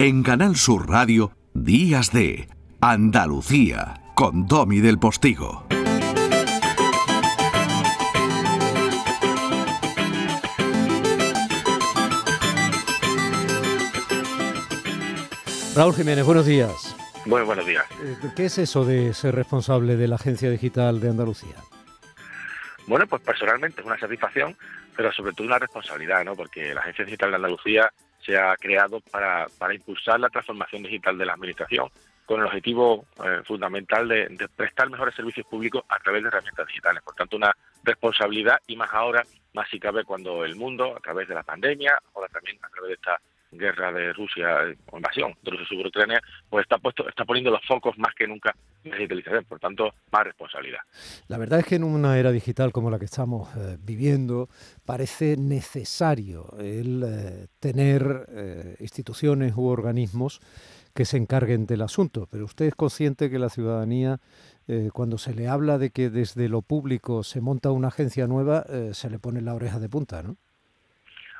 En Canal Sur Radio, Días de Andalucía, con Domi del Postigo. Raúl Jiménez, buenos días. Muy buenos días. Eh, ¿Qué es eso de ser responsable de la Agencia Digital de Andalucía? Bueno, pues personalmente es una satisfacción, pero sobre todo una responsabilidad, ¿no? Porque la Agencia Digital de Andalucía se ha creado para, para impulsar la transformación digital de la Administración con el objetivo eh, fundamental de, de, prestar mejores servicios públicos a través de herramientas digitales. Por tanto, una responsabilidad y más ahora, más si cabe cuando el mundo, a través de la pandemia, ahora también a través de esta guerra de Rusia o invasión de Rusia sobre Ucrania, pues está puesto, está poniendo los focos más que nunca en la digitalización, por tanto, más responsabilidad. La verdad es que en una era digital como la que estamos eh, viviendo, parece necesario el eh, tener eh, instituciones u organismos que se encarguen del asunto, pero usted es consciente que la ciudadanía, eh, cuando se le habla de que desde lo público se monta una agencia nueva, se le pone la oreja de punta, ¿no?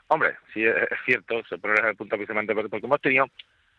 Hombre, sí es cierto, se pone el punto precisamente porque hemos tenido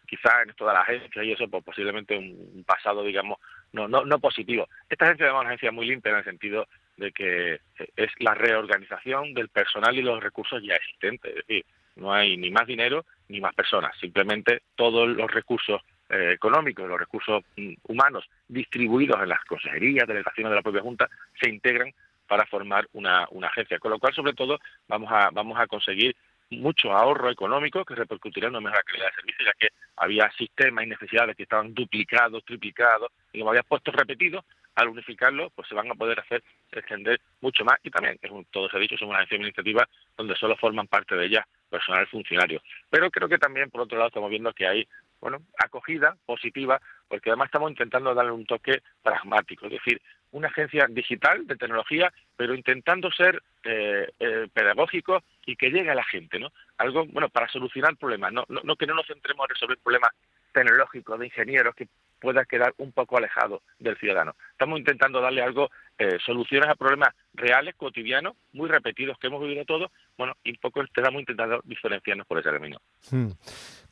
quizás en toda la agencia y eso pues posiblemente un pasado digamos no no no positivo. Esta agencia es una agencia muy limpia en el sentido de que es la reorganización del personal y los recursos ya existentes, es decir, no hay ni más dinero ni más personas, simplemente todos los recursos eh, económicos, los recursos mm, humanos distribuidos en las consejerías, delegaciones de la propia Junta se integran para formar una, agencia. Con lo cual, sobre todo, vamos a, vamos a conseguir mucho ahorro económico que repercutirá en una mejor calidad de servicio, ya que había sistemas y necesidades que estaban duplicados, triplicados, y como había puestos repetidos, al unificarlo, pues se van a poder hacer extender mucho más y también, es todo se ha dicho, somos una agencia administrativa donde solo forman parte de ella personal funcionario. Pero creo que también, por otro lado, estamos viendo que hay bueno, acogida positiva, porque además estamos intentando darle un toque pragmático, es decir, una agencia digital de tecnología, pero intentando ser eh, eh, pedagógico y que llegue a la gente, ¿no? Algo, bueno, para solucionar problemas, no, no, no que no nos centremos en resolver problemas tecnológicos de ingenieros que pueda quedar un poco alejado del ciudadano. Estamos intentando darle algo, eh, soluciones a problemas reales, cotidianos, muy repetidos que hemos vivido todos, bueno, y un poco estamos intentando diferenciarnos por ese camino. Hmm.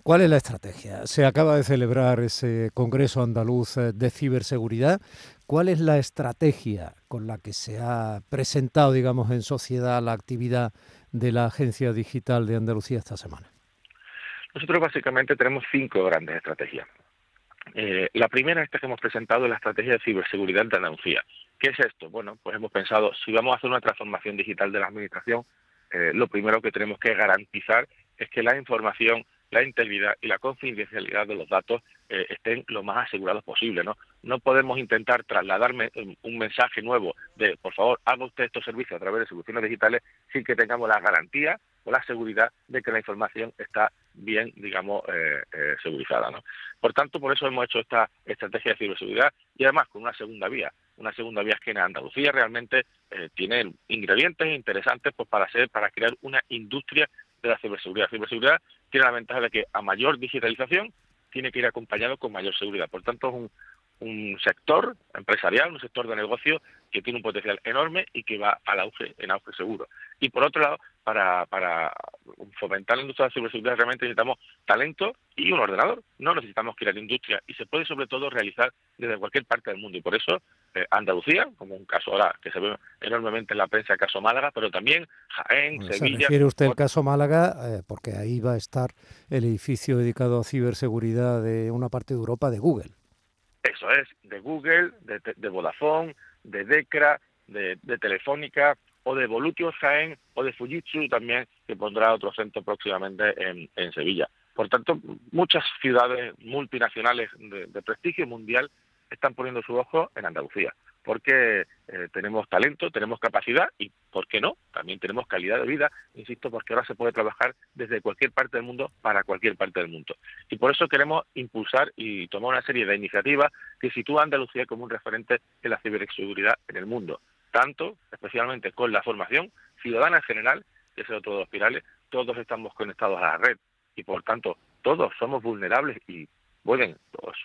¿Cuál es la estrategia? Se acaba de celebrar ese Congreso Andaluz eh, de Ciberseguridad. ¿Cuál es la estrategia con la que se ha presentado, digamos, en sociedad la actividad de la Agencia Digital de Andalucía esta semana? Nosotros básicamente tenemos cinco grandes estrategias. Eh, la primera, esta que hemos presentado, es la estrategia de ciberseguridad de Andalucía. ¿Qué es esto? Bueno, pues hemos pensado, si vamos a hacer una transformación digital de la Administración, eh, lo primero que tenemos que garantizar es que la información, la integridad y la confidencialidad de los datos eh, estén lo más asegurados posible. ¿no? no podemos intentar trasladarme un mensaje nuevo de, por favor, haga usted estos servicios a través de soluciones digitales sin que tengamos la garantía o la seguridad de que la información está bien, digamos, eh, eh, segurizada. ¿no? Por tanto, por eso hemos hecho esta estrategia de ciberseguridad y además con una segunda vía. Una segunda vía es que en Andalucía realmente eh, tiene ingredientes interesantes pues, para, hacer, para crear una industria de la ciberseguridad. La ciberseguridad tiene la ventaja de que a mayor digitalización tiene que ir acompañado con mayor seguridad. Por tanto, es un, un sector empresarial, un sector de negocio que tiene un potencial enorme y que va al auge, en auge seguro. Y por otro lado, para, para fomentar la industria de la ciberseguridad realmente necesitamos talento y un ordenador. No necesitamos crear industria y se puede sobre todo realizar desde cualquier parte del mundo. Y por eso eh, Andalucía, como un caso ahora que se ve enormemente en la prensa, el caso Málaga, pero también Jaén, Sevilla. ¿Se refiere usted al caso Málaga? Eh, porque ahí va a estar el edificio dedicado a ciberseguridad de una parte de Europa de Google. Eso es, de Google, de, de Vodafone, de Decra, de, Telefónica, o de Volutio Jaén, o de Fujitsu también, que pondrá otro centro próximamente en, en Sevilla. Por tanto, muchas ciudades multinacionales de prestigio mundial están poniendo su ojo en Andalucía porque eh, tenemos talento, tenemos capacidad y, ¿por qué no? También tenemos calidad de vida, insisto, porque ahora se puede trabajar desde cualquier parte del mundo para cualquier parte del mundo. Y por eso queremos impulsar y tomar una serie de iniciativas que sitúan a Andalucía como un referente en la ciberseguridad en el mundo, tanto, especialmente con la formación ciudadana en general, que es otro de los pirales, todos estamos conectados a la red y, por tanto, todos somos vulnerables y pueden los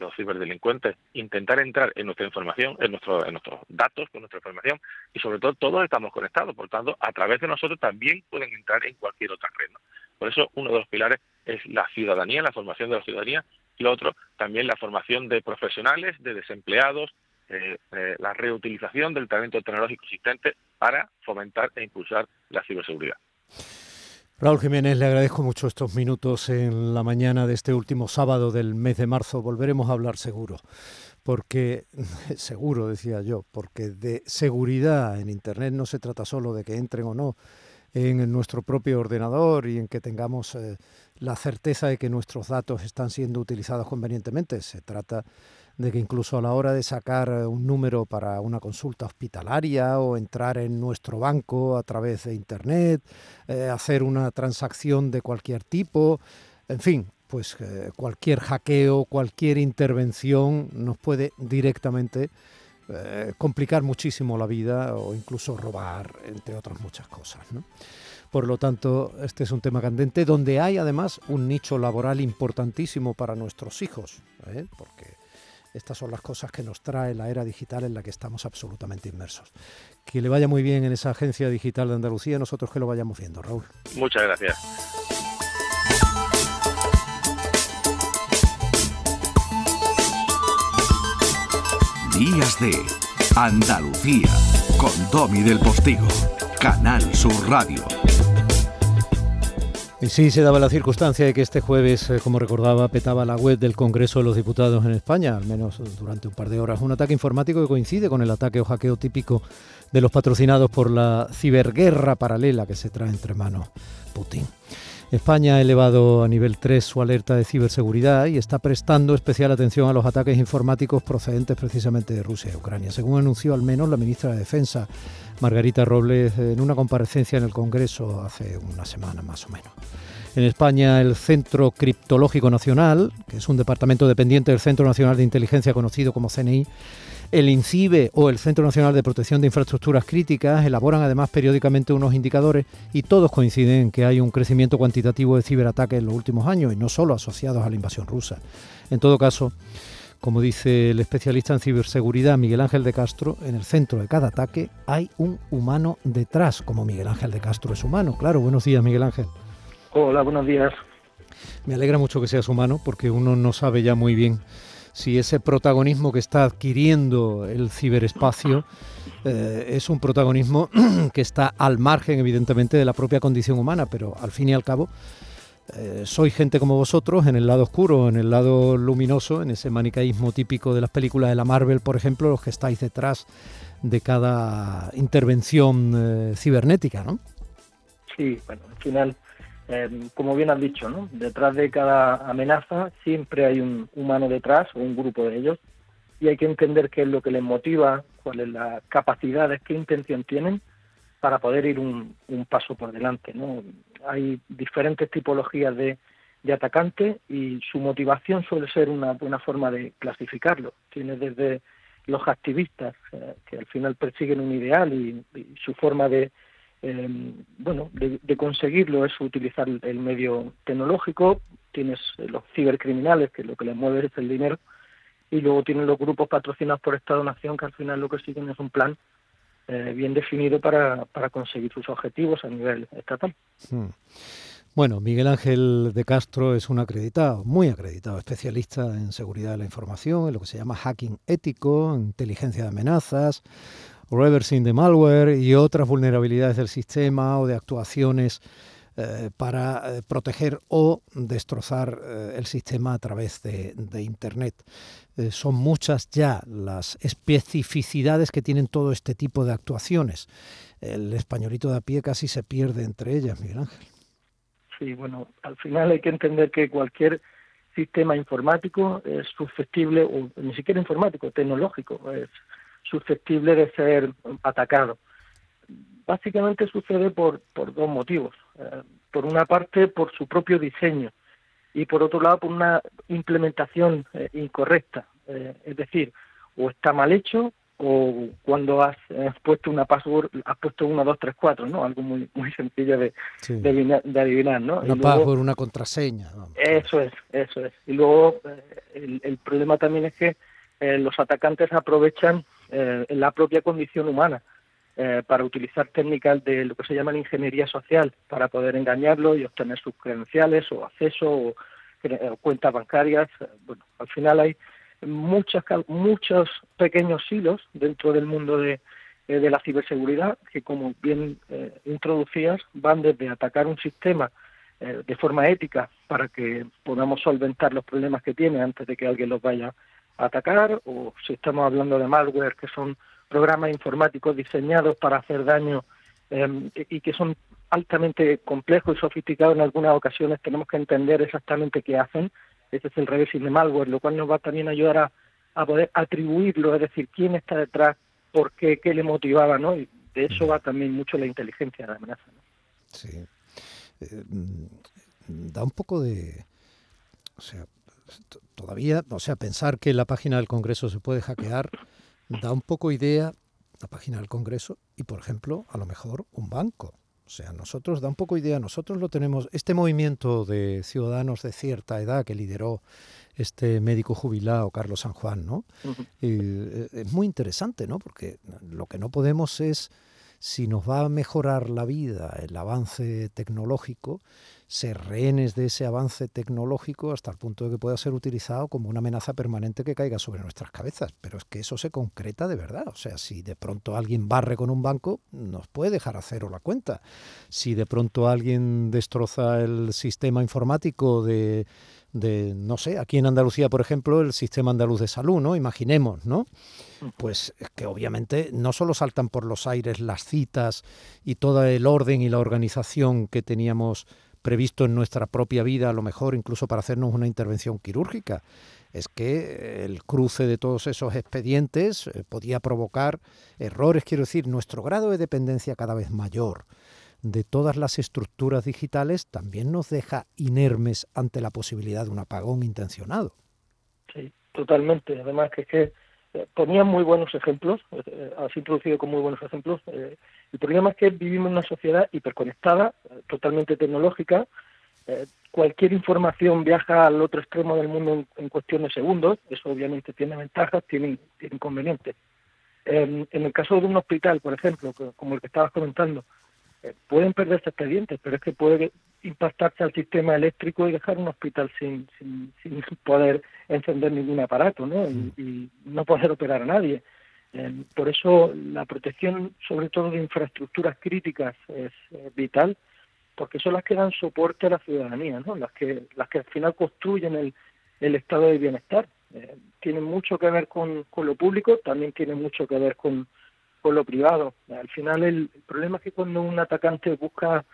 los ciberdelincuentes, intentar entrar en nuestra información, en, nuestro, en nuestros datos, con nuestra información, y sobre todo todos estamos conectados, por tanto, a través de nosotros también pueden entrar en cualquier otra red. Por eso uno de los pilares es la ciudadanía, la formación de la ciudadanía, y otro también la formación de profesionales, de desempleados, eh, eh, la reutilización del talento tecnológico existente para fomentar e impulsar la ciberseguridad. Raúl Jiménez, le agradezco mucho estos minutos en la mañana de este último sábado del mes de marzo. Volveremos a hablar seguro, porque, seguro decía yo, porque de seguridad en Internet no se trata solo de que entren o no en nuestro propio ordenador y en que tengamos eh, la certeza de que nuestros datos están siendo utilizados convenientemente. Se trata de que incluso a la hora de sacar eh, un número para una consulta hospitalaria o entrar en nuestro banco a través de Internet, eh, hacer una transacción de cualquier tipo, en fin, pues eh, cualquier hackeo, cualquier intervención nos puede directamente complicar muchísimo la vida o incluso robar, entre otras muchas cosas. Por lo tanto, este es un tema candente donde hay además un nicho laboral importantísimo para nuestros hijos, porque estas son las cosas que nos trae la era digital en la que estamos absolutamente inmersos. Que le vaya muy bien en esa agencia digital de Andalucía, nosotros que lo vayamos viendo, Raúl. Muchas gracias. Días de Andalucía con Domi del Postigo, Canal Sur Radio. Sí se daba la circunstancia de que este jueves, eh, como recordaba, petaba la web del Congreso de los Diputados en España, al menos durante un par de horas. Un ataque informático que coincide con el ataque o hackeo típico de los patrocinados por la ciberguerra paralela que se trae entre manos Putin. España ha elevado a nivel 3 su alerta de ciberseguridad y está prestando especial atención a los ataques informáticos procedentes precisamente de Rusia y Ucrania, según anunció al menos la ministra de Defensa, Margarita Robles, en una comparecencia en el Congreso hace una semana más o menos. En España, el Centro Criptológico Nacional, que es un departamento dependiente del Centro Nacional de Inteligencia conocido como CNI, el INCIBE o el Centro Nacional de Protección de Infraestructuras Críticas elaboran además periódicamente unos indicadores y todos coinciden en que hay un crecimiento cuantitativo de ciberataques en los últimos años y no solo asociados a la invasión rusa. En todo caso, como dice el especialista en ciberseguridad Miguel Ángel de Castro, en el centro de cada ataque hay un humano detrás, como Miguel Ángel de Castro es humano. Claro, buenos días Miguel Ángel. Hola, buenos días. Me alegra mucho que seas humano porque uno no sabe ya muy bien si ese protagonismo que está adquiriendo el ciberespacio eh, es un protagonismo que está al margen, evidentemente, de la propia condición humana, pero al fin y al cabo eh, soy gente como vosotros en el lado oscuro, en el lado luminoso, en ese manicaísmo típico de las películas de la Marvel, por ejemplo, los que estáis detrás de cada intervención eh, cibernética, ¿no? Sí, bueno, al final Em, como bien has dicho, ¿no? detrás de cada amenaza siempre hay un humano detrás o un grupo de ellos y hay que entender qué es lo que les motiva, cuáles las capacidades, qué intención tienen para poder ir un, paso por delante. ¿no? Hay diferentes tipologías de, de atacantes y su motivación suele ser una buena forma de clasificarlo. Tiene desde los activistas, eh, que al final persiguen un ideal y su forma de, eh, bueno, de, conseguirlo es utilizar el medio tecnológico, tienes los cibercriminales, que lo que les mueve es el dinero, y luego tienes los grupos patrocinados por Estado-Nación, que al final lo que siguen es un plan eh, bien definido para, para conseguir sus objetivos a nivel estatal. Hmm. Bueno, Miguel Ángel de Castro es un acreditado, muy acreditado, especialista en seguridad de la información, en lo que se llama hacking ético, inteligencia de amenazas, reversing de malware y otras vulnerabilidades del sistema o de actuaciones eh, para eh, proteger o destrozar eh, el sistema a través de, Internet. son muchas ya las especificidades que tienen todo este tipo de actuaciones. El españolito de a pie casi se pierde entre ellas, Miguel Ángel. Sí, bueno, al final hay que entender que cualquier sistema informático es susceptible, o ni siquiera informático, tecnológico, es susceptible de ser atacado. Básicamente sucede por, por dos motivos. Eh, por una parte, por su propio diseño y por otro lado, por una implementación eh, incorrecta. Eh, es decir, o está mal hecho o cuando has, puesto una password, has puesto 1, 2, 3, 4, ¿no? Algo muy muy sencillo de, de, adivinar, ¿no? Una password, una contraseña. Eso es, eso es. Y luego el, el problema también es que los atacantes aprovechan eh, la propia condición humana. Eh, para utilizar técnicas de lo que se llama ingeniería social para poder engañarlo y obtener sus credenciales o acceso o, cuentas bancarias. Bueno, al final hay muchas, muchos pequeños hilos dentro del mundo de, de la ciberseguridad que, como bien introducías, van desde atacar un sistema eh, de forma ética para que podamos solventar los problemas que tiene antes de que alguien los vaya a atacar, o si estamos hablando de malware, que son programas informáticos diseñados para hacer daño em, y que son altamente complejos y sofisticados en algunas ocasiones, tenemos que entender exactamente qué hacen. Ese es el reversing de malware, lo cual nos va también a ayudar a, a poder atribuirlo, es decir, quién está detrás, por qué, qué le motivaba, ¿no? Y de eso va también mucho la inteligencia de la amenaza. Sí. Eh, da un poco de... O sea, todavía, o sea, pensar que la página del Congreso se puede hackear da un poco idea la página del Congreso y, por ejemplo, a lo mejor un banco. O sea, nosotros da un poco idea, nosotros lo tenemos, este movimiento de ciudadanos de cierta edad que lideró este médico jubilado Carlos San Juan, ¿no? Eh, es muy interesante, ¿no? Porque lo que no podemos es si nos va a mejorar la vida el avance tecnológico, ser rehenes de ese avance tecnológico hasta el punto de que pueda ser utilizado como una amenaza permanente que caiga sobre nuestras cabezas. Pero es que eso se concreta de verdad. O sea, si de pronto alguien barre con un banco, nos puede dejar a cero la cuenta. Si de pronto alguien destroza el sistema informático de de, no sé, aquí en Andalucía, por ejemplo, el sistema andaluz de salud, ¿no? Imaginemos, ¿no? Pues que obviamente no solo saltan por los aires las citas y todo el orden y la organización que teníamos previsto en nuestra propia vida, a lo mejor incluso para hacernos una intervención quirúrgica. Es que el cruce de todos esos expedientes eh, podía provocar errores, quiero decir, nuestro grado de dependencia cada vez mayor de todas las estructuras digitales también nos deja inermes ante la posibilidad de un apagón intencionado. Sí, totalmente. Además que es que eh, ponían muy buenos ejemplos, eh, has introducido con muy buenos ejemplos. Eh, el problema es que vivimos en una sociedad hiperconectada, totalmente tecnológica. cualquier información viaja al otro extremo del mundo en, cuestión de segundos. Eso obviamente tiene ventajas, tiene, tiene inconvenientes. en el caso de un hospital, por ejemplo, como el que estabas comentando, eh, pueden perderse expedientes, pero es que puede impactarse al sistema eléctrico y dejar un hospital sin, sin, sin poder encender ningún aparato ¿no? Y, no poder operar a nadie. Eh, por eso la protección, sobre todo de infraestructuras críticas, es vital, porque son las que dan soporte a la ciudadanía, ¿no? las, que, las que al final construyen el, el estado de bienestar. Eh, tienen mucho que ver con, con lo público, también tienen mucho que ver con, con lo privado. Al final el, problema es que cuando un atacante busca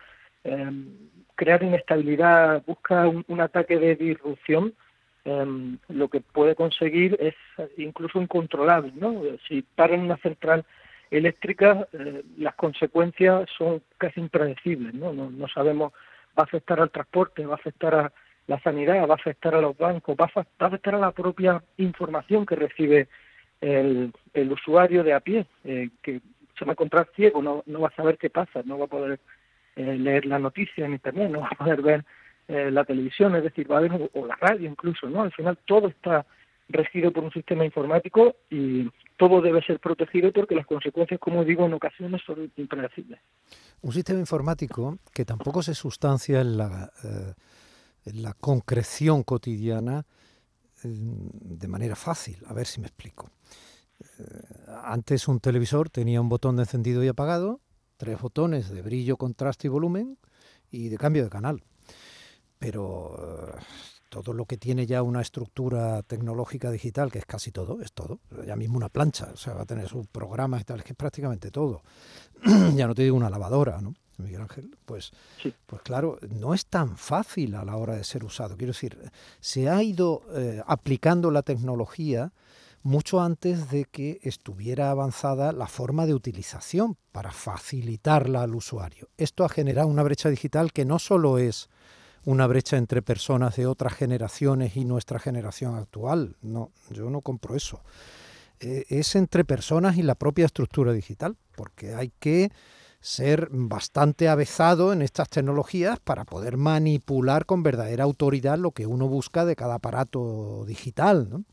em, crear inestabilidad, busca un, ataque de disrupción, em, lo que puede conseguir es incluso incontrolable. ¿no? Si paran una central eléctrica, eh, las consecuencias son casi impredecibles. ¿no? ¿no? No sabemos, va a afectar al transporte, va a afectar a la sanidad, va a afectar a los bancos, va a afectar a la propia información que recibe el, el usuario de a pie, eh, que se va a encontrar ciego, no, no va a saber qué pasa, no va a poder eh, leer la noticia en internet, no va a poder ver eh, la televisión, es decir, va a ver, o la radio incluso, ¿no? Al final todo está regido por un sistema informático y todo debe ser protegido porque las consecuencias, como digo, en ocasiones son impredecibles. Un sistema informático que tampoco se sustancia en la, en la concreción cotidiana de manera fácil. A ver si me explico. Eh, antes un televisor tenía un botón de encendido y apagado, tres botones de brillo, contraste y volumen y de cambio de canal. Pero eh, todo lo que tiene ya una estructura tecnológica digital, que es casi todo, es todo. Ya mismo una plancha, o sea, va a tener sus programas y tal, es que es prácticamente todo. ya no te digo una lavadora, ¿no? Miguel Ángel, pues, pues claro, no es tan fácil a la hora de ser usado. Quiero decir, se ha ido eh, aplicando la tecnología mucho antes de que estuviera avanzada la forma de utilización para facilitarla al usuario. Esto ha generado una brecha digital que no solo es una brecha entre personas de otras generaciones y nuestra generación actual. No, yo no compro eso. Eh, es entre personas y la propia estructura digital, porque hay que ser bastante avezado en estas tecnologías para poder manipular con verdadera autoridad lo que uno busca de cada aparato digital.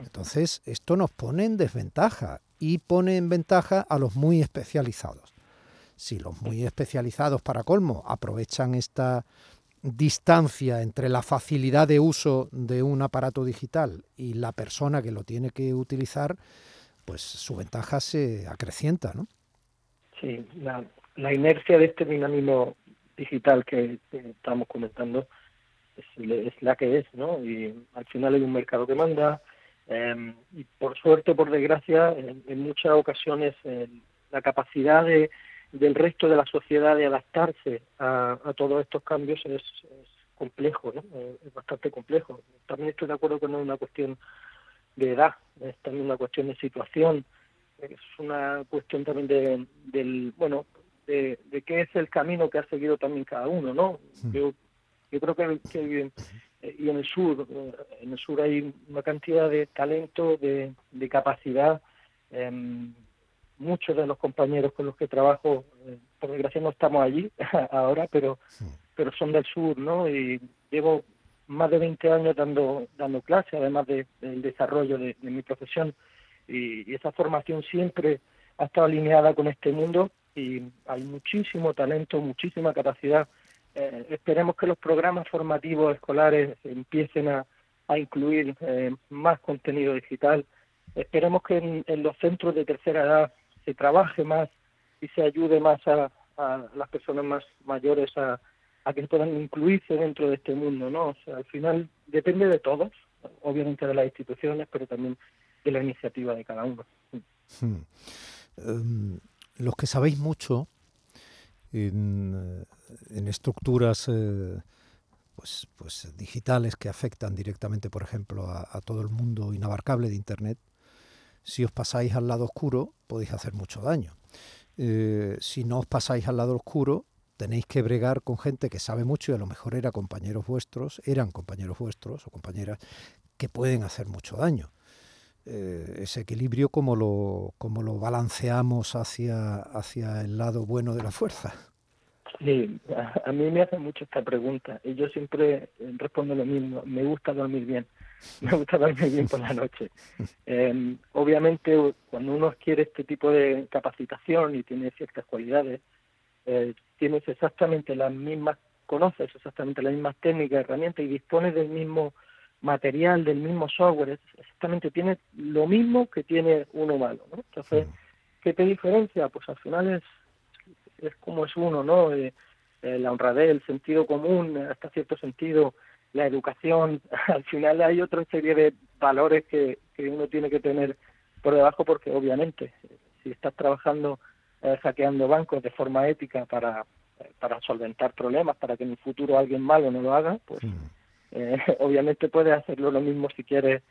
Entonces, esto nos pone en desventaja y pone en ventaja a los muy especializados. Si los muy especializados, para colmo, aprovechan esta distancia entre la facilidad de uso de un aparato digital y la persona que lo tiene que utilizar, pues su ventaja se acrecienta, ¿no? Sí, la, inercia de este dinamismo digital que, estamos comentando es, la que es, ¿no? Y al final hay un mercado que manda em, y por suerte, por desgracia, en, muchas ocasiones la capacidad de del resto de la sociedad de adaptarse a, todos estos cambios es, complejo, ¿no? Eh, es bastante complejo. También estoy de acuerdo que no es una cuestión de edad, es también una cuestión de situación, es una cuestión también de, del, bueno, de, qué es el camino que ha seguido también cada uno, ¿no? Yo, yo creo que, que eh, y en el sur, eh, en el sur hay una cantidad de talento, de, de capacidad, eh, muchos de los compañeros con los que trabajo, eh, por desgracia no estamos allí ahora, pero, pero son del sur, ¿no? Y llevo más de 20 años dando, dando clases, además del desarrollo de, mi profesión, y, esa formación siempre ha estado alineada con este mundo y hay muchísimo talento, muchísima capacidad. Eh, esperemos que los programas formativos escolares empiecen a, a incluir eh, más contenido digital. Esperemos que en, los centros de tercera edad se trabaje más y se ayude más a, las personas más mayores a, que puedan incluirse dentro de este mundo, ¿no? O sea, al final depende de todos, obviamente de las instituciones, pero también de la iniciativa de cada uno. Hmm. Em, los que sabéis mucho en, estructuras eh, pues, pues digitales que afectan directamente, por ejemplo, a todo el mundo inabarcable de Internet, si os pasáis al lado oscuro, podéis hacer mucho daño. Eh, si no os pasáis al lado oscuro, tenéis que bregar con gente que sabe mucho y a lo mejor era compañeros vuestros, eran compañeros vuestros o compañeras que pueden hacer mucho daño. Eh, ese equilibrio, ¿cómo lo, cómo lo balanceamos hacia, hacia el lado bueno de la fuerza? Sí, a, mí me hacen mucho esta pregunta y yo siempre respondo lo mismo, me gusta dormir bien. me gusta dormir bien por la noche. Em, obviamente, cuando uno quiere este tipo de capacitación y tiene ciertas cualidades, eh, tienes exactamente las mismas, conoces exactamente las mismas técnicas, herramientas y dispones del mismo material, del mismo software, exactamente tienes lo mismo que tiene uno malo, ¿no? Entonces, ¿qué te diferencia? Pues al final es, es como es uno, ¿no? Eh, eh, la honradez, el sentido común, hasta cierto sentido, la educación, al final hay otra serie de valores que, que uno tiene que tener por debajo porque obviamente si estás trabajando eh, hackeando bancos de forma ética para, para solventar problemas, para que en el futuro alguien malo no lo haga, pues. Eh, obviamente puedes hacerlo lo mismo si quieres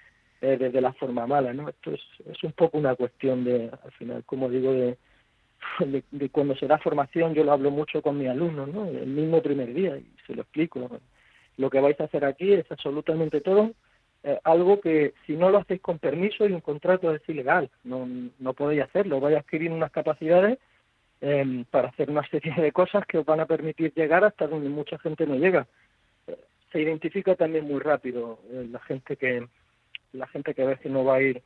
eh, desde la forma mala, ¿no? Esto es, es un poco una cuestión de, al final, como digo, de, de, cuando se da formación, yo lo hablo mucho con mis alumnos, ¿no? El mismo primer día y se lo explico lo que vais a hacer aquí es absolutamente todo eh, algo que si no lo hacéis con permiso y un contrato es ilegal, no, no podéis hacerlo, vais a adquirir unas capacidades em, para hacer una serie de cosas que os van a permitir llegar hasta donde mucha gente no llega. Eh, se identifica también muy rápido eh, la gente que la gente que ve que no va a ir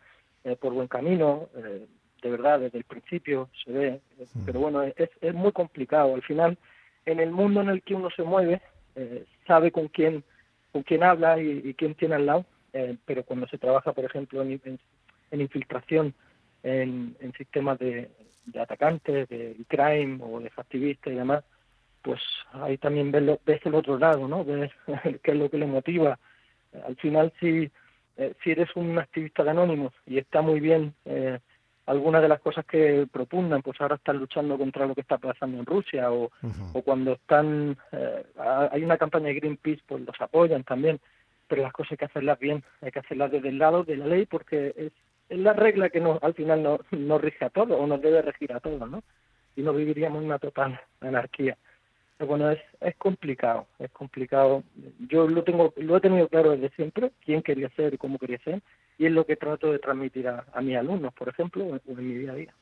por buen camino, de verdad desde el principio se ve, pero bueno es, es muy complicado. Al final en el mundo en el que uno se mueve eh, sabe con quién con quién habla y, quién tiene al lado, eh, pero cuando se trabaja, por ejemplo, en, en, infiltración en, en sistemas de, de, atacantes, de crime o de activistas y demás, pues ahí también ves, ves el otro lado, ¿no? Ves qué es lo que le motiva. Al final, si, eh, si eres un activista de Anónimos y está muy bien eh, algunas de las cosas que propugnan, pues ahora están luchando contra lo que está pasando en Rusia o, o cuando están, eh, hay una campaña de Greenpeace, pues los apoyan también, pero las cosas hay que hacerlas bien, hay que hacerlas desde el lado de la ley porque es, es la regla que nos, al final nos, nos rige a todos o nos debe regir a todos, ¿no? Y no viviríamos en una total anarquía. Bueno, es, es complicado, es complicado. Yo lo tengo, lo he tenido claro desde siempre, quién quería ser y cómo quería ser, y es lo que trato de transmitir a, mis alumnos, por ejemplo, en, mi día a día.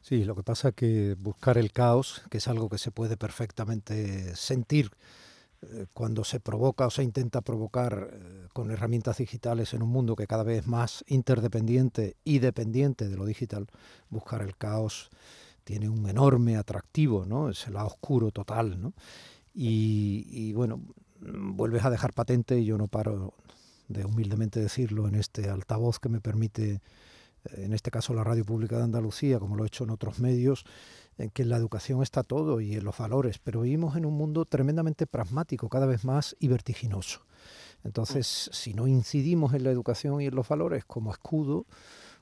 Sí, lo que pasa es que buscar el caos, que es algo que se puede perfectamente sentir eh, cuando se provoca o se intenta provocar eh, con herramientas digitales en un mundo que cada vez es más interdependiente y dependiente de lo digital, buscar el caos tiene un enorme atractivo, ¿no? Es el lado oscuro total, ¿no? Y, y bueno, vuelves a dejar patente, y yo no paro de humildemente decirlo en este altavoz que me permite, eh, en este caso la Radio Pública de Andalucía, como lo he hecho en otros medios, en que en la educación está todo y en los valores, pero vivimos en un mundo tremendamente pragmático, cada vez más y vertiginoso. Entonces, mm. si no incidimos en la educación y en los valores como escudo,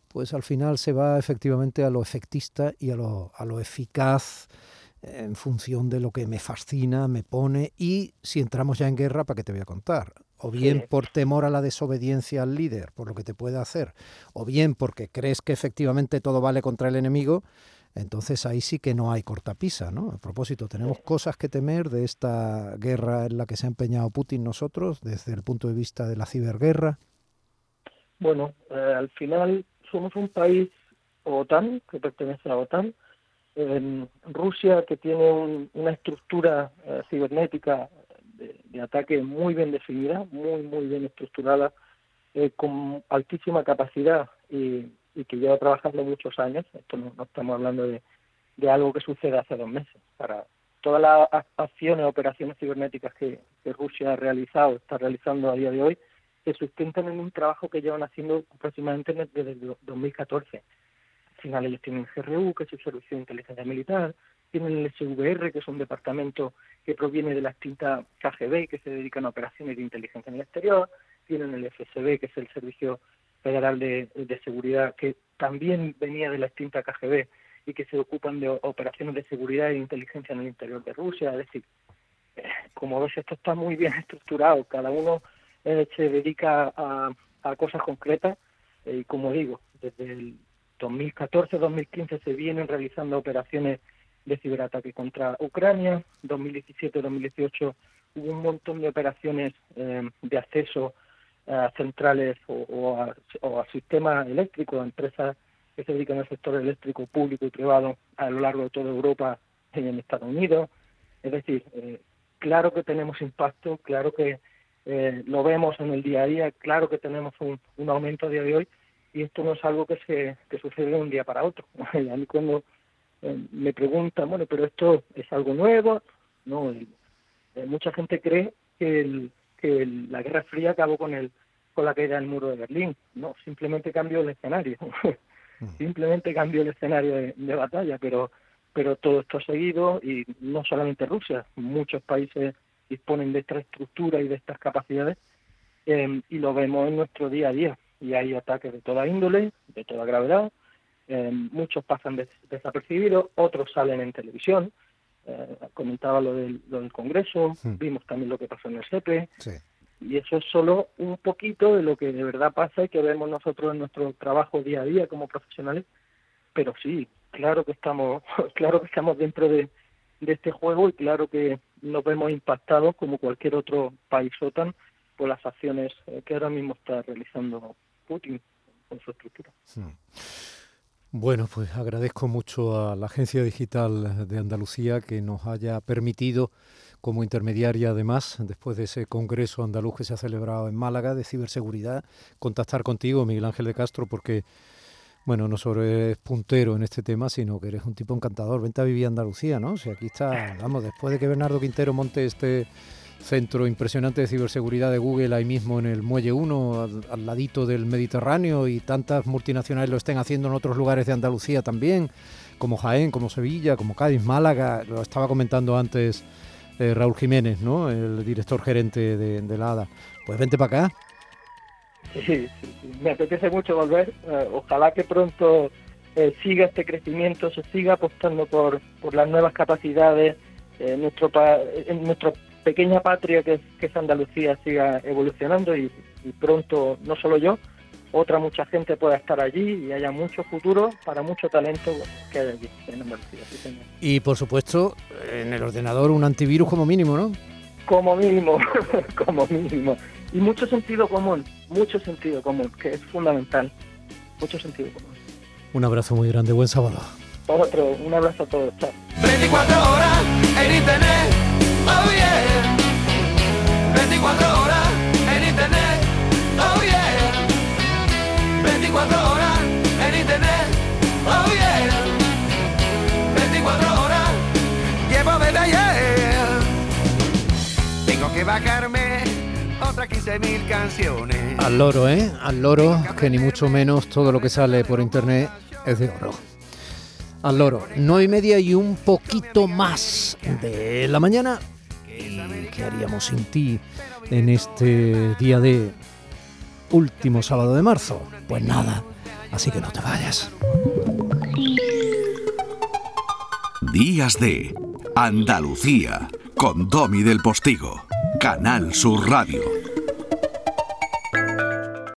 pues al final se va efectivamente a lo efectista y a lo, a lo eficaz en función de lo que me fascina, me pone y si entramos ya en guerra, ¿para qué te voy a contar? O bien por temor a la desobediencia al líder, por lo que te puede hacer, o bien porque crees que efectivamente todo vale contra el enemigo, entonces ahí sí que no hay cortapisa, ¿no? A propósito, tenemos cosas que temer de esta guerra en la que se ha empeñado Putin nosotros, desde el punto de vista de la ciberguerra. Bueno, eh, al final somos un país OTAN, que pertenece a OTAN, Rusia que tiene una estructura eh, cibernética de, ataque muy bien definida, muy, muy bien estructurada, eh, con altísima capacidad y, que lleva trabajando muchos años. Esto no, estamos hablando de, algo que sucede hace dos meses. Para todas las acciones, operaciones cibernéticas que, Rusia ha realizado, está realizando a día de hoy, se sustentan en un trabajo que llevan haciendo aproximadamente desde el 2014. Al final ellos tienen GRU, que es el Servicio de Inteligencia Militar, tienen el SVR, que es un departamento que proviene de la extinta KGB, que se dedican a operaciones de inteligencia en el exterior, tienen el FSB, que es el Servicio Federal de, Seguridad, que también venía de la extinta KGB y que se ocupan de operaciones de seguridad e inteligencia en el interior de Rusia. Es decir, eh, como ves, esto está muy bien estructurado, cada uno eh, se dedica a, cosas concretas eh, y, como digo, desde el 2014-2015 se vienen realizando operaciones de ciberataque contra Ucrania. 2017-2018 hubo un montón de operaciones eh, de acceso a centrales o, a, sistemas eléctricos, a empresas que se dedican al sector eléctrico público y privado a lo largo de toda Europa y en Estados Unidos. Es decir, eh, claro que tenemos impacto, claro que eh, lo vemos en el día a día, claro que tenemos un, aumento a día de hoy y esto no es algo que se que sucede de un día para otro. a mí cuando eh, me preguntan, bueno, pero esto es algo nuevo. No, eh, mucha gente cree que, el, que la Guerra Fría acabó con el con la caída del muro de Berlín. No, simplemente cambió el escenario. simplemente cambió el escenario de, batalla, pero pero todo esto ha seguido y no solamente Rusia, muchos países disponen de esta estructura y de estas capacidades eh, y lo vemos en nuestro día a día. Y hay ataques de toda índole, de toda gravedad, eh, muchos pasan desapercibidos, otros salen en televisión. Eh, comentaba lo del, Congreso, hmm. vimos también lo que pasó en el SEPE. Y eso es solo un poquito de lo que de verdad pasa y que vemos nosotros en nuestro trabajo día a día como profesionales. Pero sí, claro que estamos, claro que estamos dentro de, este juego y claro que nos vemos impactados como cualquier otro país OTAN por las acciones eh, que ahora mismo está realizando Putin con su estructura. Hmm. Bueno, pues agradezco mucho a la Agencia Digital de Andalucía que nos haya permitido, como intermediaria además, después de ese Congreso andaluz que se ha celebrado en Málaga de ciberseguridad, contactar contigo, Miguel Ángel de Castro, porque, bueno, no solo eres puntero en este tema, sino que eres un tipo encantador. Vente a vivir Andalucía, ¿no? Sea, aquí está, vamos, después de que Bernardo Quintero monte este centro impresionante de ciberseguridad de Google ahí mismo en el Muelle 1, al, ladito del Mediterráneo, y tantas multinacionales lo estén haciendo en otros lugares de Andalucía también, como Jaén, como Sevilla, como Cádiz, Málaga, lo estaba comentando antes eh, Raúl Jiménez, ¿no? el director gerente de, la ADA. Pues vente para acá. Sí, me apetece mucho volver. Eh, ojalá que pronto eh, siga este crecimiento, se siga apostando por, por las nuevas capacidades. nuestro, en nuestro pequeña patria que, es Andalucía siga evolucionando y, pronto, no solo yo, otra mucha gente pueda estar allí y haya mucho futuro para mucho talento que hay allí en Andalucía. Y por supuesto, en el ordenador un antivirus como mínimo, ¿no? Como mínimo, como mínimo. Y mucho sentido común, mucho sentido común, que es fundamental. Mucho sentido común. Un abrazo muy grande, buen sábado. Otro, un abrazo a todos, chao. 24 horas en internet Oh yeah. 24 horas 15.000 canciones. Al loro, ¿eh? Al loro, que ni mucho menos todo lo que sale por internet es de oro. Al loro, nueve y media y un poquito más de la mañana. ¿Y qué haríamos sin ti en este día de último sábado de marzo? Pues nada, así que no te vayas. Días de Andalucía con Domi del Postigo, Canal Sur Radio.